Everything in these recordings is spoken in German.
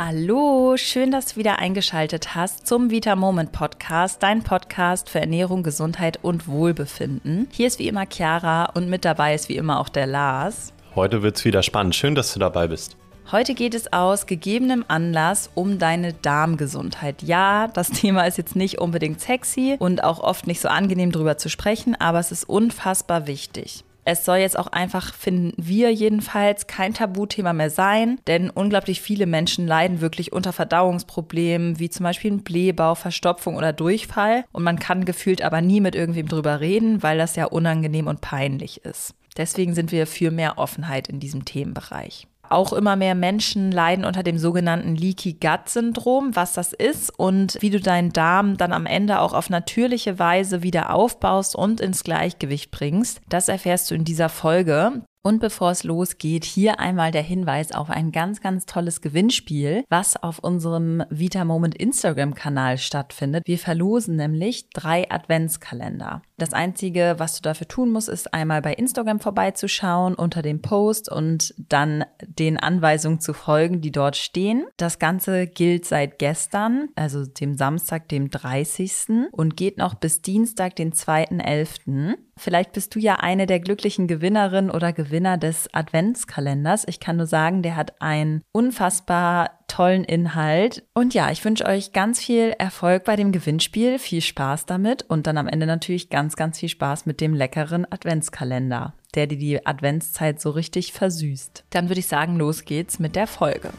Hallo, schön, dass du wieder eingeschaltet hast zum Vita Moment Podcast, dein Podcast für Ernährung, Gesundheit und Wohlbefinden. Hier ist wie immer Chiara und mit dabei ist wie immer auch der Lars. Heute wird es wieder spannend. Schön, dass du dabei bist. Heute geht es aus gegebenem Anlass um deine Darmgesundheit. Ja, das Thema ist jetzt nicht unbedingt sexy und auch oft nicht so angenehm drüber zu sprechen, aber es ist unfassbar wichtig. Es soll jetzt auch einfach, finden wir jedenfalls, kein Tabuthema mehr sein, denn unglaublich viele Menschen leiden wirklich unter Verdauungsproblemen, wie zum Beispiel ein Blähbauch, Verstopfung oder Durchfall. Und man kann gefühlt aber nie mit irgendwem drüber reden, weil das ja unangenehm und peinlich ist. Deswegen sind wir für mehr Offenheit in diesem Themenbereich. Auch immer mehr Menschen leiden unter dem sogenannten Leaky Gut Syndrom, was das ist und wie du deinen Darm dann am Ende auch auf natürliche Weise wieder aufbaust und ins Gleichgewicht bringst. Das erfährst du in dieser Folge. Und bevor es losgeht, hier einmal der Hinweis auf ein ganz, ganz tolles Gewinnspiel, was auf unserem Vita Moment Instagram-Kanal stattfindet. Wir verlosen nämlich drei Adventskalender. Das Einzige, was du dafür tun musst, ist einmal bei Instagram vorbeizuschauen unter dem Post und dann den Anweisungen zu folgen, die dort stehen. Das Ganze gilt seit gestern, also dem Samstag, dem 30. und geht noch bis Dienstag, den 2.11. Vielleicht bist du ja eine der glücklichen Gewinnerinnen oder Gewinner des Adventskalenders. Ich kann nur sagen, der hat einen unfassbar tollen Inhalt. Und ja, ich wünsche euch ganz viel Erfolg bei dem Gewinnspiel, viel Spaß damit und dann am Ende natürlich ganz, ganz viel Spaß mit dem leckeren Adventskalender, der dir die Adventszeit so richtig versüßt. Dann würde ich sagen, los geht's mit der Folge.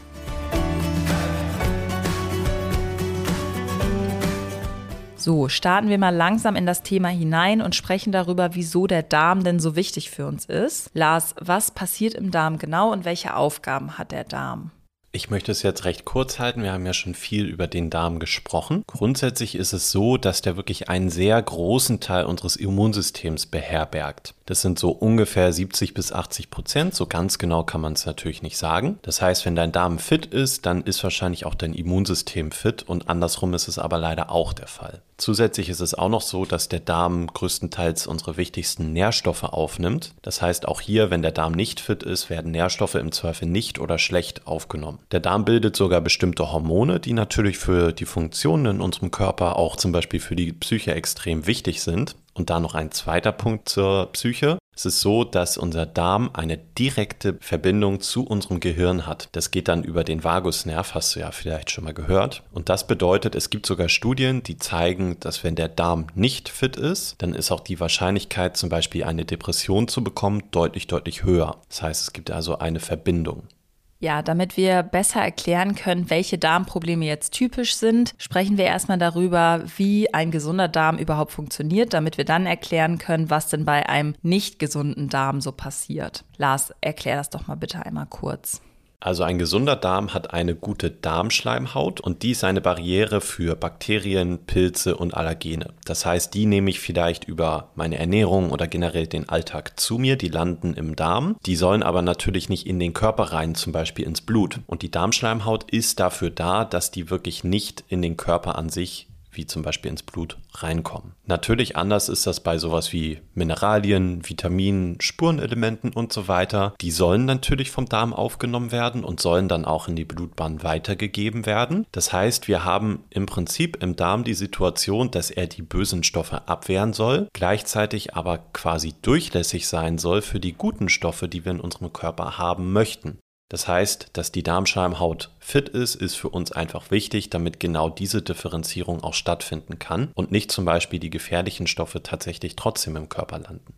So, starten wir mal langsam in das Thema hinein und sprechen darüber, wieso der Darm denn so wichtig für uns ist. Lars, was passiert im Darm genau und welche Aufgaben hat der Darm? Ich möchte es jetzt recht kurz halten. Wir haben ja schon viel über den Darm gesprochen. Grundsätzlich ist es so, dass der wirklich einen sehr großen Teil unseres Immunsystems beherbergt. Das sind so ungefähr 70 bis 80 Prozent. So ganz genau kann man es natürlich nicht sagen. Das heißt, wenn dein Darm fit ist, dann ist wahrscheinlich auch dein Immunsystem fit und andersrum ist es aber leider auch der Fall. Zusätzlich ist es auch noch so, dass der Darm größtenteils unsere wichtigsten Nährstoffe aufnimmt. Das heißt, auch hier, wenn der Darm nicht fit ist, werden Nährstoffe im Zweifel nicht oder schlecht aufgenommen. Der Darm bildet sogar bestimmte Hormone, die natürlich für die Funktionen in unserem Körper, auch zum Beispiel für die Psyche extrem wichtig sind. Und da noch ein zweiter Punkt zur Psyche. Es ist so, dass unser Darm eine direkte Verbindung zu unserem Gehirn hat. Das geht dann über den Vagusnerv, hast du ja vielleicht schon mal gehört. Und das bedeutet, es gibt sogar Studien, die zeigen, dass wenn der Darm nicht fit ist, dann ist auch die Wahrscheinlichkeit, zum Beispiel eine Depression zu bekommen, deutlich, deutlich höher. Das heißt, es gibt also eine Verbindung. Ja, damit wir besser erklären können, welche Darmprobleme jetzt typisch sind, sprechen wir erstmal darüber, wie ein gesunder Darm überhaupt funktioniert, damit wir dann erklären können, was denn bei einem nicht gesunden Darm so passiert. Lars, erklär das doch mal bitte einmal kurz. Also ein gesunder Darm hat eine gute Darmschleimhaut und die ist eine Barriere für Bakterien, Pilze und Allergene. Das heißt, die nehme ich vielleicht über meine Ernährung oder generell den Alltag zu mir, die landen im Darm. Die sollen aber natürlich nicht in den Körper rein, zum Beispiel ins Blut. Und die Darmschleimhaut ist dafür da, dass die wirklich nicht in den Körper an sich wie zum Beispiel ins Blut reinkommen. Natürlich anders ist das bei sowas wie Mineralien, Vitaminen, Spurenelementen und so weiter. Die sollen natürlich vom Darm aufgenommen werden und sollen dann auch in die Blutbahn weitergegeben werden. Das heißt, wir haben im Prinzip im Darm die Situation, dass er die bösen Stoffe abwehren soll, gleichzeitig aber quasi durchlässig sein soll für die guten Stoffe, die wir in unserem Körper haben möchten. Das heißt, dass die Darmschleimhaut fit ist, ist für uns einfach wichtig, damit genau diese Differenzierung auch stattfinden kann und nicht zum Beispiel die gefährlichen Stoffe tatsächlich trotzdem im Körper landen.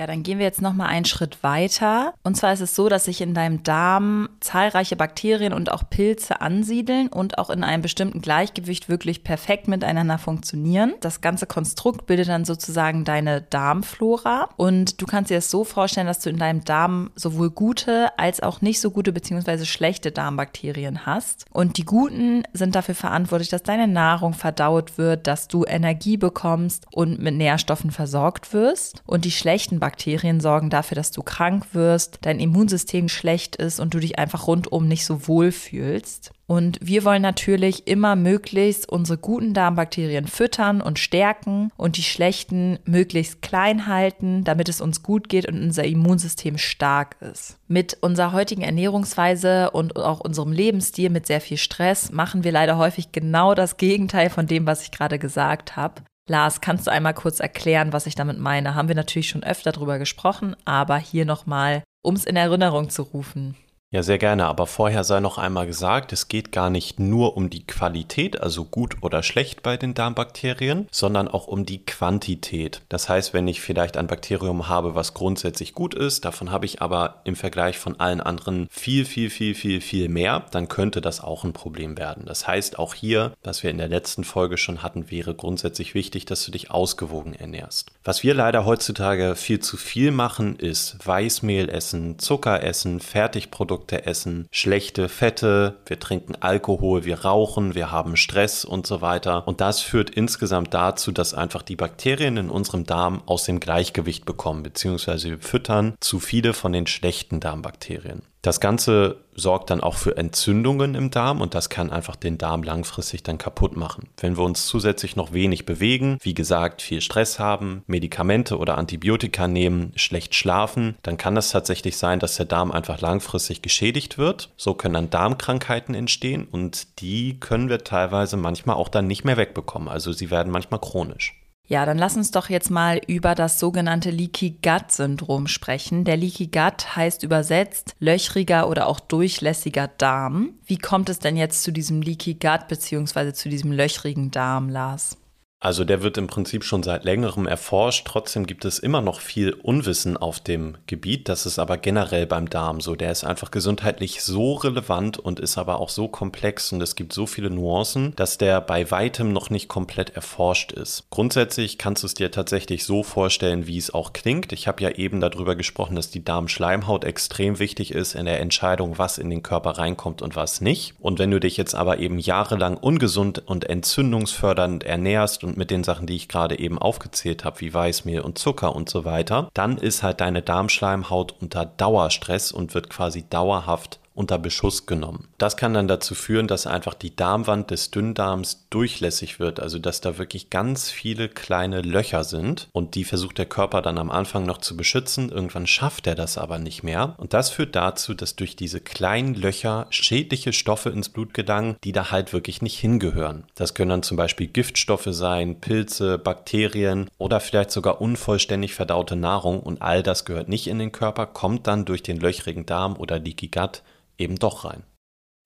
Ja, dann gehen wir jetzt noch mal einen Schritt weiter. Und zwar ist es so, dass sich in deinem Darm zahlreiche Bakterien und auch Pilze ansiedeln und auch in einem bestimmten Gleichgewicht wirklich perfekt miteinander funktionieren. Das ganze Konstrukt bildet dann sozusagen deine Darmflora. Und du kannst dir das so vorstellen, dass du in deinem Darm sowohl gute als auch nicht so gute bzw. schlechte Darmbakterien hast. Und die guten sind dafür verantwortlich, dass deine Nahrung verdaut wird, dass du Energie bekommst und mit Nährstoffen versorgt wirst. Und die schlechten Bakterien Bakterien sorgen dafür, dass du krank wirst, dein Immunsystem schlecht ist und du dich einfach rundum nicht so wohl fühlst. Und wir wollen natürlich immer möglichst unsere guten Darmbakterien füttern und stärken und die schlechten möglichst klein halten, damit es uns gut geht und unser Immunsystem stark ist. Mit unserer heutigen Ernährungsweise und auch unserem Lebensstil mit sehr viel Stress machen wir leider häufig genau das Gegenteil von dem, was ich gerade gesagt habe. Lars, kannst du einmal kurz erklären, was ich damit meine? Haben wir natürlich schon öfter drüber gesprochen, aber hier nochmal, um es in Erinnerung zu rufen. Ja, sehr gerne, aber vorher sei noch einmal gesagt, es geht gar nicht nur um die Qualität, also gut oder schlecht bei den Darmbakterien, sondern auch um die Quantität. Das heißt, wenn ich vielleicht ein Bakterium habe, was grundsätzlich gut ist, davon habe ich aber im Vergleich von allen anderen viel, viel, viel, viel, viel mehr, dann könnte das auch ein Problem werden. Das heißt, auch hier, was wir in der letzten Folge schon hatten, wäre grundsätzlich wichtig, dass du dich ausgewogen ernährst. Was wir leider heutzutage viel zu viel machen, ist Weißmehl essen, Zucker essen, Fertigprodukte Produkte essen, schlechte Fette, wir trinken Alkohol, wir rauchen, wir haben Stress und so weiter. Und das führt insgesamt dazu, dass einfach die Bakterien in unserem Darm aus dem Gleichgewicht bekommen, beziehungsweise wir füttern zu viele von den schlechten Darmbakterien. Das Ganze sorgt dann auch für Entzündungen im Darm und das kann einfach den Darm langfristig dann kaputt machen. Wenn wir uns zusätzlich noch wenig bewegen, wie gesagt, viel Stress haben, Medikamente oder Antibiotika nehmen, schlecht schlafen, dann kann es tatsächlich sein, dass der Darm einfach langfristig geschädigt wird. So können dann Darmkrankheiten entstehen und die können wir teilweise manchmal auch dann nicht mehr wegbekommen. Also sie werden manchmal chronisch. Ja, dann lass uns doch jetzt mal über das sogenannte Leaky Gut Syndrom sprechen. Der Leaky Gut heißt übersetzt löchriger oder auch durchlässiger Darm. Wie kommt es denn jetzt zu diesem Leaky Gut bzw. zu diesem löchrigen Darm, Lars? Also der wird im Prinzip schon seit längerem erforscht. Trotzdem gibt es immer noch viel Unwissen auf dem Gebiet. Das ist aber generell beim Darm so. Der ist einfach gesundheitlich so relevant und ist aber auch so komplex und es gibt so viele Nuancen, dass der bei weitem noch nicht komplett erforscht ist. Grundsätzlich kannst du es dir tatsächlich so vorstellen, wie es auch klingt. Ich habe ja eben darüber gesprochen, dass die Darmschleimhaut extrem wichtig ist in der Entscheidung, was in den Körper reinkommt und was nicht. Und wenn du dich jetzt aber eben jahrelang ungesund und entzündungsfördernd ernährst und mit den Sachen, die ich gerade eben aufgezählt habe, wie Weißmehl und Zucker und so weiter, dann ist halt deine Darmschleimhaut unter Dauerstress und wird quasi dauerhaft unter Beschuss genommen. Das kann dann dazu führen, dass einfach die Darmwand des Dünndarms durchlässig wird, also dass da wirklich ganz viele kleine Löcher sind und die versucht der Körper dann am Anfang noch zu beschützen, irgendwann schafft er das aber nicht mehr und das führt dazu, dass durch diese kleinen Löcher schädliche Stoffe ins Blut gelangen, die da halt wirklich nicht hingehören. Das können dann zum Beispiel Giftstoffe sein, Pilze, Bakterien oder vielleicht sogar unvollständig verdaute Nahrung und all das gehört nicht in den Körper, kommt dann durch den löchrigen Darm oder Leaky Gut eben doch rein.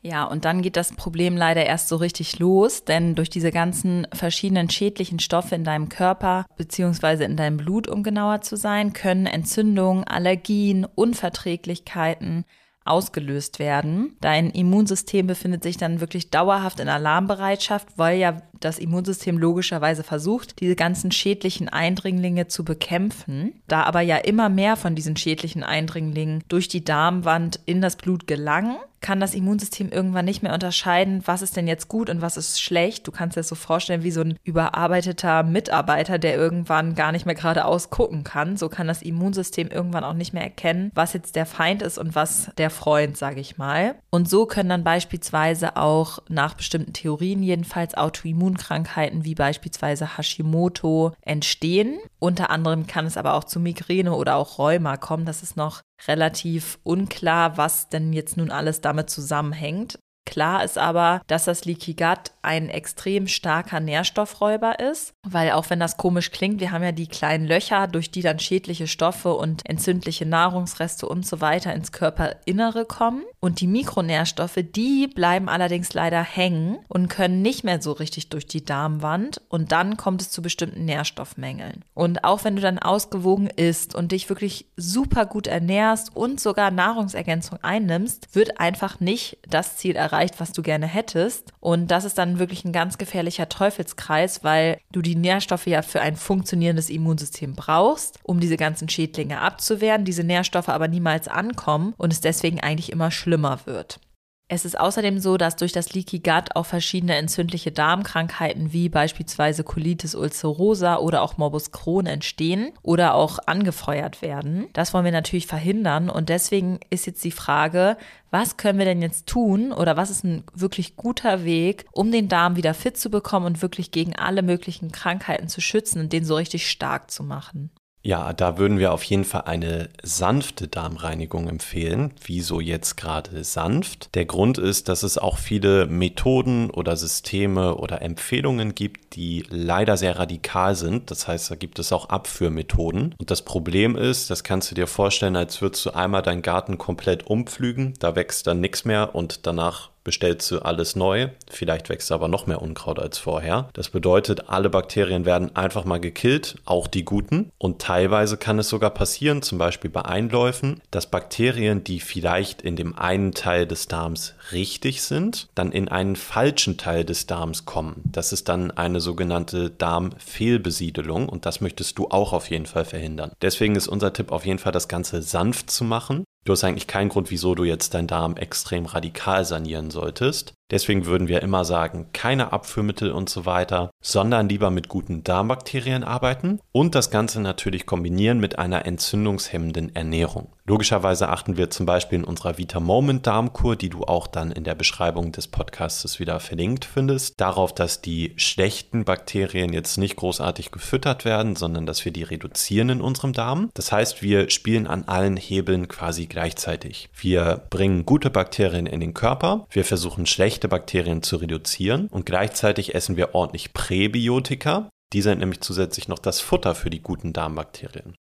Ja, und dann geht das Problem leider erst so richtig los, denn durch diese ganzen verschiedenen schädlichen Stoffe in deinem Körper beziehungsweise in deinem Blut, um genauer zu sein, können Entzündungen, Allergien, Unverträglichkeiten, ausgelöst werden. Dein Immunsystem befindet sich dann wirklich dauerhaft in Alarmbereitschaft, weil ja das Immunsystem logischerweise versucht, diese ganzen schädlichen Eindringlinge zu bekämpfen. Da aber ja immer mehr von diesen schädlichen Eindringlingen durch die Darmwand in das Blut gelangen, kann das Immunsystem irgendwann nicht mehr unterscheiden, was ist denn jetzt gut und was ist schlecht. Du kannst dir das so vorstellen wie so ein überarbeiteter Mitarbeiter, der irgendwann gar nicht mehr geradeaus gucken kann. So kann das Immunsystem irgendwann auch nicht mehr erkennen, was jetzt der Feind ist und was der Freund, sage ich mal. Und so können dann beispielsweise auch nach bestimmten Theorien jedenfalls Autoimmunkrankheiten wie beispielsweise Hashimoto entstehen. Unter anderem kann es aber auch zu Migräne oder auch Rheuma kommen. Das ist noch relativ unklar, was denn jetzt nun alles damit zusammenhängt. Klar ist aber, dass das Leaky Gut ein extrem starker Nährstoffräuber ist, weil auch wenn das komisch klingt, wir haben ja die kleinen Löcher, durch die dann schädliche Stoffe und entzündliche Nahrungsreste und so weiter ins Körperinnere kommen. Und die Mikronährstoffe, die bleiben allerdings leider hängen und können nicht mehr so richtig durch die Darmwand und dann kommt es zu bestimmten Nährstoffmängeln. Und auch wenn du dann ausgewogen isst und dich wirklich super gut ernährst und sogar Nahrungsergänzung einnimmst, wird einfach nicht das Ziel erreicht erreicht, was du gerne hättest. Und das ist dann wirklich ein ganz gefährlicher Teufelskreis, weil du die Nährstoffe ja für ein funktionierendes Immunsystem brauchst, um diese ganzen Schädlinge abzuwehren, diese Nährstoffe aber niemals ankommen und es deswegen eigentlich immer schlimmer wird. Es ist außerdem so, dass durch das Leaky Gut auch verschiedene entzündliche Darmkrankheiten wie beispielsweise Colitis ulcerosa oder auch Morbus Crohn entstehen oder auch angefeuert werden. Das wollen wir natürlich verhindern und deswegen ist jetzt die Frage, was können wir denn jetzt tun oder was ist ein wirklich guter Weg, um den Darm wieder fit zu bekommen und wirklich gegen alle möglichen Krankheiten zu schützen und den so richtig stark zu machen? Ja, da würden wir auf jeden Fall eine sanfte Darmreinigung empfehlen. Wieso jetzt gerade sanft? Der Grund ist, dass es auch viele Methoden oder Systeme oder Empfehlungen gibt, die leider sehr radikal sind. Das heißt, da gibt es auch Abführmethoden. Und das Problem ist, das kannst du dir vorstellen, als würdest du einmal deinen Garten komplett umpflügen. Da wächst dann nichts mehr und danach bestellst du alles neu. Vielleicht wächst aber noch mehr Unkraut als vorher. Das bedeutet, alle Bakterien werden einfach mal gekillt, auch die guten. Und teilweise kann es sogar passieren, zum Beispiel bei Einläufen, dass Bakterien, die vielleicht in dem einen Teil des Darms richtig sind, dann in einen falschen Teil des Darms kommen. Das ist dann eine sogenannte Darmfehlbesiedelung und das möchtest du auch auf jeden Fall verhindern. Deswegen ist unser Tipp auf jeden Fall, das Ganze sanft zu machen. Du hast eigentlich keinen Grund, wieso du jetzt deinen Darm extrem radikal sanieren solltest. Deswegen würden wir immer sagen, keine Abführmittel und so weiter, sondern lieber mit guten Darmbakterien arbeiten und das Ganze natürlich kombinieren mit einer entzündungshemmenden Ernährung. Logischerweise achten wir zum Beispiel in unserer Vita Moment Darmkur, die du auch dann in der Beschreibung des Podcasts wieder verlinkt findest, darauf, dass die schlechten Bakterien jetzt nicht großartig gefüttert werden, sondern dass wir die reduzieren in unserem Darm. Das heißt, wir spielen an allen Hebeln quasi gleichzeitig. Wir bringen gute Bakterien in den Körper, wir versuchen schlechte Bakterien zu reduzieren und gleichzeitig essen wir ordentlich Präbiotika. Die sind nämlich zusätzlich noch das Futter für die guten Darmbakterien.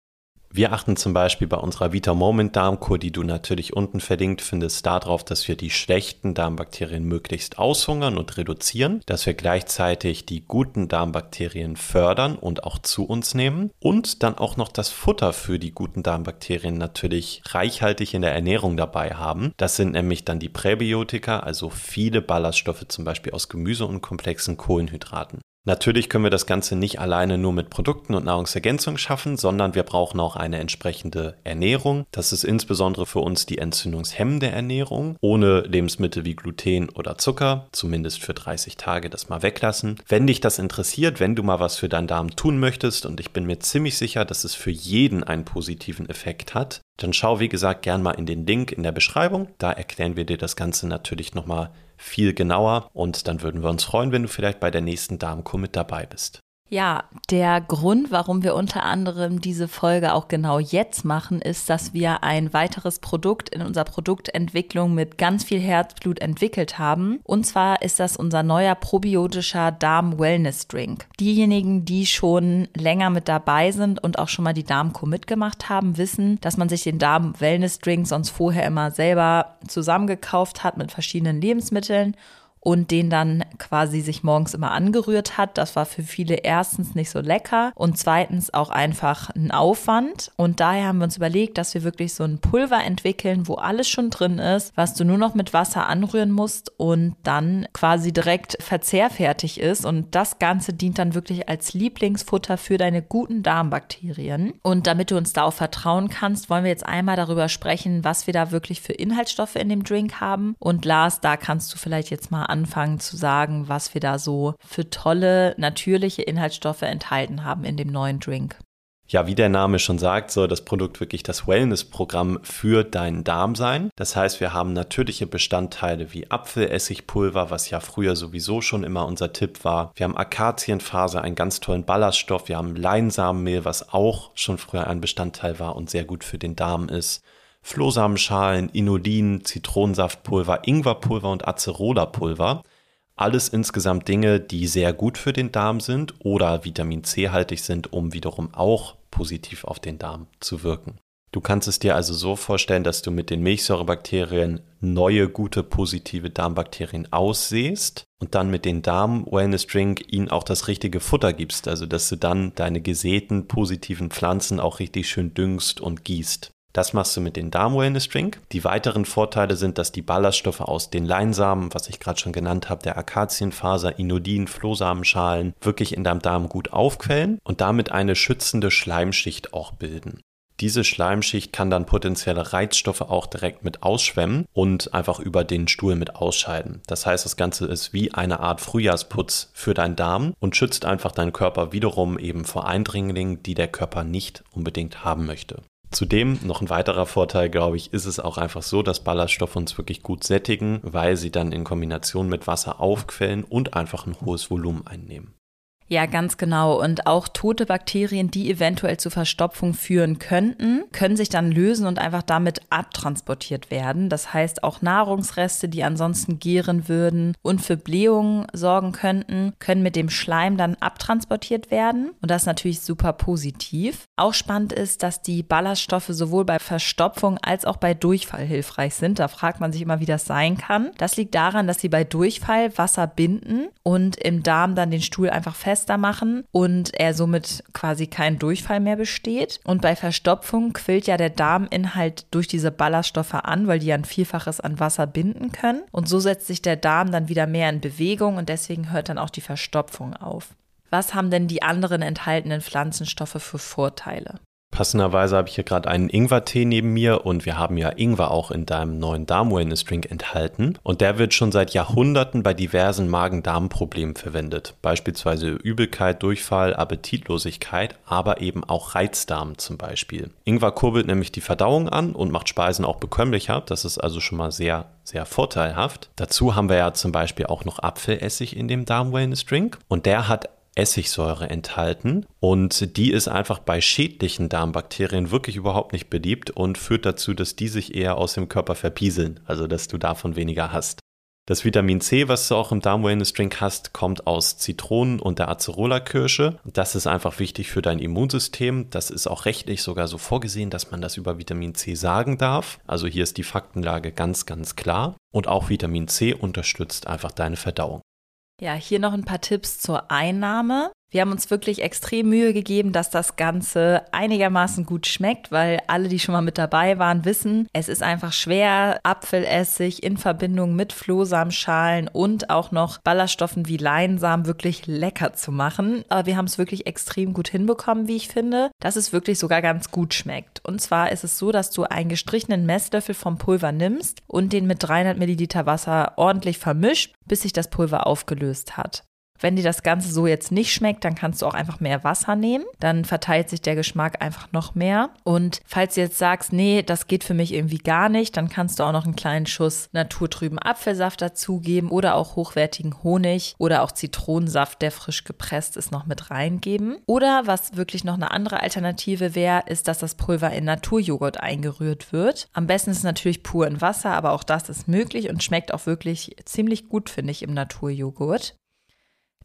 Wir achten zum Beispiel bei unserer Vita Moment Darmkur, die du natürlich unten verlinkt findest, darauf, dass wir die schlechten Darmbakterien möglichst aushungern und reduzieren, dass wir gleichzeitig die guten Darmbakterien fördern und auch zu uns nehmen und dann auch noch das Futter für die guten Darmbakterien natürlich reichhaltig in der Ernährung dabei haben. Das sind nämlich dann die Präbiotika, also viele Ballaststoffe zum Beispiel aus Gemüse und komplexen Kohlenhydraten. Natürlich können wir das Ganze nicht alleine nur mit Produkten und Nahrungsergänzung schaffen, sondern wir brauchen auch eine entsprechende Ernährung. Das ist insbesondere für uns die entzündungshemmende Ernährung, ohne Lebensmittel wie Gluten oder Zucker, zumindest für 30 Tage das mal weglassen. Wenn dich das interessiert, wenn du mal was für deinen Darm tun möchtest, und ich bin mir ziemlich sicher, dass es für jeden einen positiven Effekt hat, dann schau wie gesagt gern mal in den Link in der Beschreibung. Da erklären wir dir das Ganze natürlich nochmal viel genauer und dann würden wir uns freuen, wenn du vielleicht bei der nächsten Darmkur mit dabei bist. Ja, der Grund, warum wir unter anderem diese Folge auch genau jetzt machen, ist, dass wir ein weiteres Produkt in unserer Produktentwicklung mit ganz viel Herzblut entwickelt haben. Und zwar ist das unser neuer probiotischer Darm-Wellness-Drink. Diejenigen, die schon länger mit dabei sind und auch schon mal die Darmkur mitgemacht haben, wissen, dass man sich den Darm-Wellness-Drink sonst vorher immer selber zusammengekauft hat mit verschiedenen Lebensmitteln und den dann quasi sich morgens immer angerührt hat. Das war für viele erstens nicht so lecker und zweitens auch einfach ein Aufwand. Und daher haben wir uns überlegt, dass wir wirklich so ein Pulver entwickeln, wo alles schon drin ist, was du nur noch mit Wasser anrühren musst und dann quasi direkt verzehrfertig ist. Und das Ganze dient dann wirklich als Lieblingsfutter für deine guten Darmbakterien. Und damit du uns da auch vertrauen kannst, wollen wir jetzt einmal darüber sprechen, was wir da wirklich für Inhaltsstoffe in dem Drink haben. Und Lars, da kannst du vielleicht jetzt mal anfangen zu sagen, was wir da so für tolle, natürliche Inhaltsstoffe enthalten haben in dem neuen Drink. Ja, wie der Name schon sagt, soll das Produkt wirklich das Wellness-Programm für deinen Darm sein. Das heißt, wir haben natürliche Bestandteile wie Apfelessigpulver, was ja früher sowieso schon immer unser Tipp war. Wir haben Akazienfaser, einen ganz tollen Ballaststoff. Wir haben Leinsamenmehl, was auch schon früher ein Bestandteil war und sehr gut für den Darm ist. Flohsamenschalen, Inulin, Zitronensaftpulver, Ingwerpulver und Acerola-Pulver. Alles insgesamt Dinge, die sehr gut für den Darm sind oder Vitamin C haltig sind, um wiederum auch positiv auf den Darm zu wirken. Du kannst es dir also so vorstellen, dass du mit den Milchsäurebakterien neue, gute, positive Darmbakterien aussehst und dann mit den Darm-Wellness Drink ihnen auch das richtige Futter gibst. Also, dass du dann deine gesäten, positiven Pflanzen auch richtig schön düngst und gießt. Das machst du mit dem Darm Wellness Drink. Die weiteren Vorteile sind, dass die Ballaststoffe aus den Leinsamen, was ich gerade schon genannt habe, der Akazienfaser, Inulin, Flohsamenschalen, wirklich in deinem Darm gut aufquellen und damit eine schützende Schleimschicht auch bilden. Diese Schleimschicht kann dann potenzielle Reizstoffe auch direkt mit ausschwemmen und einfach über den Stuhl mit ausscheiden. Das heißt, das Ganze ist wie eine Art Frühjahrsputz für deinen Darm und schützt einfach deinen Körper wiederum eben vor Eindringlingen, die der Körper nicht unbedingt haben möchte. Zudem noch ein weiterer Vorteil, glaube ich, ist es auch einfach so, dass Ballaststoffe uns wirklich gut sättigen, weil sie dann in Kombination mit Wasser aufquellen und einfach ein hohes Volumen einnehmen. Ja, ganz genau. Und auch tote Bakterien, die eventuell zu Verstopfung führen könnten, können sich dann lösen und einfach damit abtransportiert werden. Das heißt, auch Nahrungsreste, die ansonsten gären würden und für Blähungen sorgen könnten, können mit dem Schleim dann abtransportiert werden. Und das ist natürlich super positiv. Auch spannend ist, dass die Ballaststoffe sowohl bei Verstopfung als auch bei Durchfall hilfreich sind. Da fragt man sich immer, wie das sein kann. Das liegt daran, dass sie bei Durchfall Wasser binden und im Darm dann den Stuhl einfach fest fester machen und er somit quasi kein Durchfall mehr besteht. Und bei Verstopfung quillt ja der Darminhalt durch diese Ballaststoffe an, weil die ja ein Vielfaches an Wasser binden können. Und so setzt sich der Darm dann wieder mehr in Bewegung und deswegen hört dann auch die Verstopfung auf. Was haben denn die anderen enthaltenen Pflanzenstoffe für Vorteile? Passenderweise habe ich hier gerade einen Ingwertee neben mir und wir haben ja Ingwer auch in deinem neuen Darm-Wellness-Drink enthalten. Und der wird schon seit Jahrhunderten bei diversen Magen-Darm-Problemen verwendet. Beispielsweise Übelkeit, Durchfall, Appetitlosigkeit, aber eben auch Reizdarm zum Beispiel. Ingwer kurbelt nämlich die Verdauung an und macht Speisen auch bekömmlicher. Das ist also schon mal sehr, sehr vorteilhaft. Dazu haben wir ja zum Beispiel auch noch Apfelessig in dem Darm-Wellness-Drink. Und der hat Essigsäure enthalten und die ist einfach bei schädlichen Darmbakterien wirklich überhaupt nicht beliebt und führt dazu, dass die sich eher aus dem Körper verpieseln, also dass du davon weniger hast. Das Vitamin C, was du auch im Darm Wellness Drink hast, kommt aus Zitronen und der Acerola-Kirsche. Das ist einfach wichtig für dein Immunsystem. Das ist auch rechtlich sogar so vorgesehen, dass man das über Vitamin C sagen darf. Also hier ist die Faktenlage ganz, ganz klar. Und auch Vitamin C unterstützt einfach deine Verdauung. Ja, hier noch ein paar Tipps zur Einnahme. Wir haben uns wirklich extrem Mühe gegeben, dass das Ganze einigermaßen gut schmeckt, weil alle, die schon mal mit dabei waren, wissen, es ist einfach schwer, Apfelessig in Verbindung mit Flohsamenschalen und auch noch Ballaststoffen wie Leinsamen wirklich lecker zu machen. Aber wir haben es wirklich extrem gut hinbekommen, wie ich finde, dass es wirklich sogar ganz gut schmeckt. Und zwar ist es so, dass du einen gestrichenen Messlöffel vom Pulver nimmst und den mit 300 Milliliter Wasser ordentlich vermischt, bis sich das Pulver aufgelöst hat. Wenn dir das Ganze so jetzt nicht schmeckt, dann kannst du auch einfach mehr Wasser nehmen. Dann verteilt sich der Geschmack einfach noch mehr. Und falls du jetzt sagst, nee, das geht für mich irgendwie gar nicht, dann kannst du auch noch einen kleinen Schuss naturtrüben Apfelsaft dazugeben oder auch hochwertigen Honig oder auch Zitronensaft, der frisch gepresst ist, noch mit reingeben. Oder was wirklich noch eine andere Alternative wäre, ist, dass das Pulver in Naturjoghurt eingerührt wird. Am besten ist es natürlich pur in Wasser, aber auch das ist möglich und schmeckt auch wirklich ziemlich gut, finde ich, im Naturjoghurt.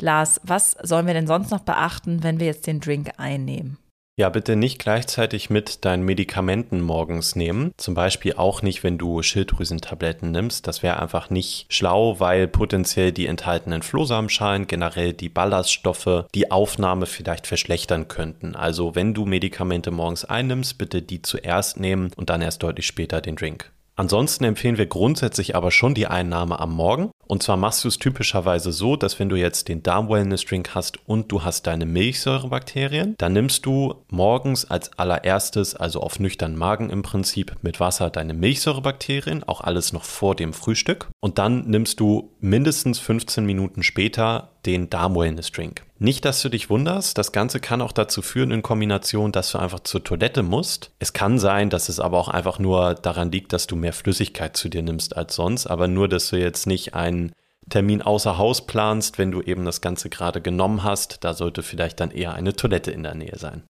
Lars, was sollen wir denn sonst noch beachten, wenn wir jetzt den Drink einnehmen? Ja, bitte nicht gleichzeitig mit deinen Medikamenten morgens nehmen. Zum Beispiel auch nicht, wenn du Schilddrüsentabletten nimmst. Das wäre einfach nicht schlau, weil potenziell die enthaltenen Flohsamenschalen, generell die Ballaststoffe, die Aufnahme vielleicht verschlechtern könnten. Also wenn du Medikamente morgens einnimmst, bitte die zuerst nehmen und dann erst deutlich später den Drink. Ansonsten empfehlen wir grundsätzlich aber schon die Einnahme am Morgen. Und zwar machst du es typischerweise so, dass wenn du jetzt den Darm-Wellness-Drink hast und du hast deine Milchsäurebakterien, dann nimmst du morgens als allererstes, also auf nüchternen Magen im Prinzip, mit Wasser deine Milchsäurebakterien, auch alles noch vor dem Frühstück. Und dann nimmst du mindestens 15 Minuten später den Darm-Wellness-Drink. Nicht, dass du dich wunderst, das Ganze kann auch dazu führen in Kombination, dass du einfach zur Toilette musst. Es kann sein, dass es aber auch einfach nur daran liegt, dass du mehr Flüssigkeit zu dir nimmst als sonst, aber nur, dass du jetzt nicht einen Termin außer Haus planst, wenn du eben das Ganze gerade genommen hast, da sollte vielleicht dann eher eine Toilette in der Nähe sein.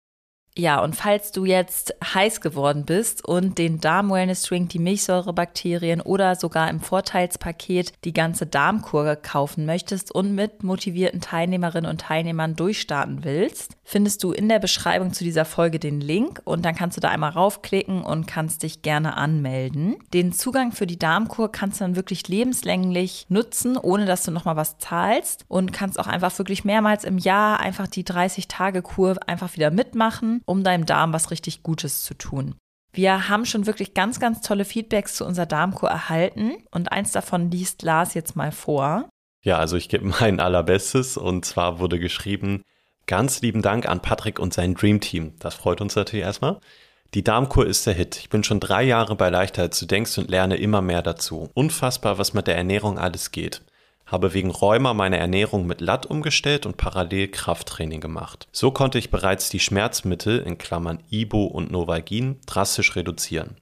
Ja, und falls du jetzt heiß geworden bist und den Darm Wellness Drink, die Milchsäurebakterien oder sogar im Vorteilspaket die ganze Darmkur kaufen möchtest und mit motivierten Teilnehmerinnen und Teilnehmern durchstarten willst, findest du in der Beschreibung zu dieser Folge den Link und dann kannst du da einmal raufklicken und kannst dich gerne anmelden. Den Zugang für die Darmkur kannst du dann wirklich lebenslänglich nutzen, ohne dass du nochmal was zahlst und kannst auch einfach wirklich mehrmals im Jahr einfach die 30-Tage-Kur einfach wieder mitmachen um deinem Darm was richtig Gutes zu tun. Wir haben schon wirklich ganz, ganz tolle Feedbacks zu unserer Darmkur erhalten und eins davon liest Lars jetzt mal vor. Ja, also ich gebe mein allerbestes und zwar wurde geschrieben, ganz lieben Dank an Patrick und sein Dream Team. Das freut uns natürlich erstmal. Die Darmkur ist der Hit. Ich bin schon drei Jahre bei Leichterheit zu denkst und lerne immer mehr dazu. Unfassbar, was mit der Ernährung alles geht. Habe wegen Rheuma meine Ernährung mit Latt umgestellt und parallel Krafttraining gemacht. So konnte ich bereits die Schmerzmittel in Klammern Ibo und Novalgin drastisch reduzieren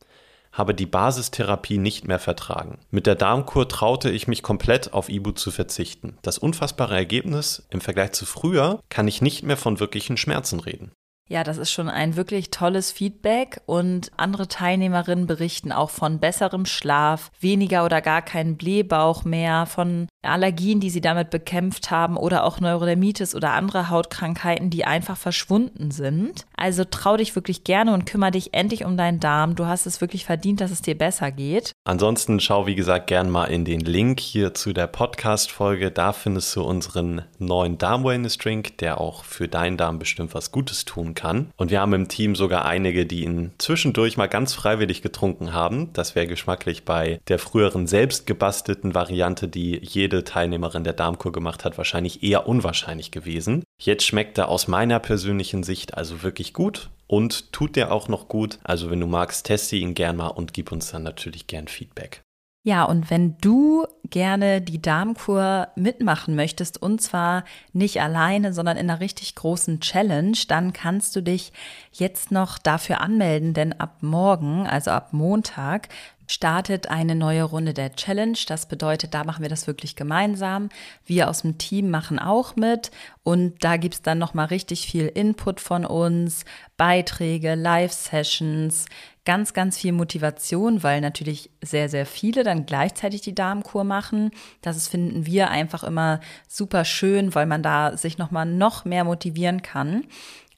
habe die Basistherapie nicht mehr vertragen. Mit der Darmkur traute ich mich komplett auf Ibu zu verzichten. Das unfassbare Ergebnis im Vergleich zu früher kann ich nicht mehr von wirklichen Schmerzen reden. Ja, das ist schon ein wirklich tolles Feedback und andere Teilnehmerinnen berichten auch von besserem Schlaf, weniger oder gar keinen Blähbauch mehr, von Allergien, die sie damit bekämpft haben oder auch Neurodermitis oder andere Hautkrankheiten, die einfach verschwunden sind. Also trau dich wirklich gerne und kümmere dich endlich um deinen Darm. Du hast es wirklich verdient, dass es dir besser geht. Ansonsten schau, wie gesagt, gern mal in den Link hier zu der Podcast-Folge. Da findest du unseren neuen Darm-Wellness-Drink, der auch für deinen Darm bestimmt was Gutes tun kann. Und wir haben im Team sogar einige, die ihn zwischendurch mal ganz freiwillig getrunken haben. Das wäre geschmacklich bei der früheren selbst gebastelten Variante, die jede jede Teilnehmerin der Darmkur gemacht hat, wahrscheinlich eher unwahrscheinlich gewesen. Jetzt schmeckt er aus meiner persönlichen Sicht also wirklich gut und tut dir auch noch gut. Also wenn du magst, teste ihn gern mal und gib uns dann natürlich gern Feedback. Ja, und wenn du gerne die Darmkur mitmachen möchtest, und zwar nicht alleine, sondern in einer richtig großen Challenge, dann kannst du dich jetzt noch dafür anmelden, denn ab morgen, also ab Montag, startet eine neue Runde der Challenge. Das bedeutet, da machen wir das wirklich gemeinsam. Wir aus dem Team machen auch mit und da gibt es dann nochmal richtig viel Input von uns, Beiträge, Live-Sessions, ganz, ganz viel Motivation, weil natürlich sehr, sehr viele dann gleichzeitig die Darmkur machen. Das finden wir einfach immer super schön, weil man da sich nochmal noch mehr motivieren kann.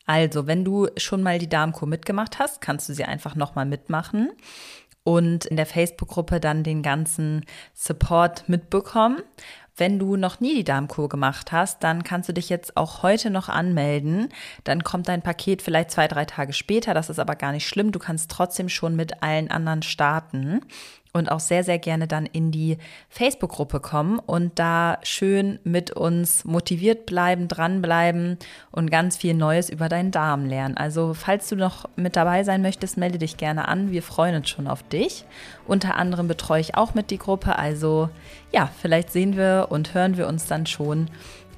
Also, wenn du schon mal die Darmkur mitgemacht hast, kannst du sie einfach nochmal mitmachen und in der Facebook-Gruppe dann den ganzen Support mitbekommen. Wenn du noch nie die Darmkur gemacht hast, dann kannst du dich jetzt auch heute noch anmelden. Dann kommt dein Paket vielleicht zwei, drei Tage später. Das ist aber gar nicht schlimm. Du kannst trotzdem schon mit allen anderen starten und auch sehr, sehr gerne dann in die Facebook-Gruppe kommen und da schön mit uns motiviert bleiben, dranbleiben und ganz viel Neues über deinen Darm lernen. Also falls du noch mit dabei sein möchtest, melde dich gerne an. Wir freuen uns schon auf dich. Unter anderem betreue ich auch mit die Gruppe. Also ja, vielleicht sehen wir und hören wir uns dann schon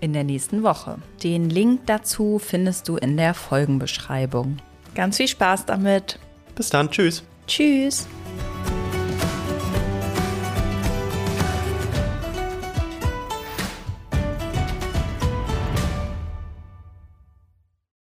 in der nächsten Woche. Den Link dazu findest du in der Folgenbeschreibung. Ganz viel Spaß damit. Bis dann. Tschüss. Tschüss.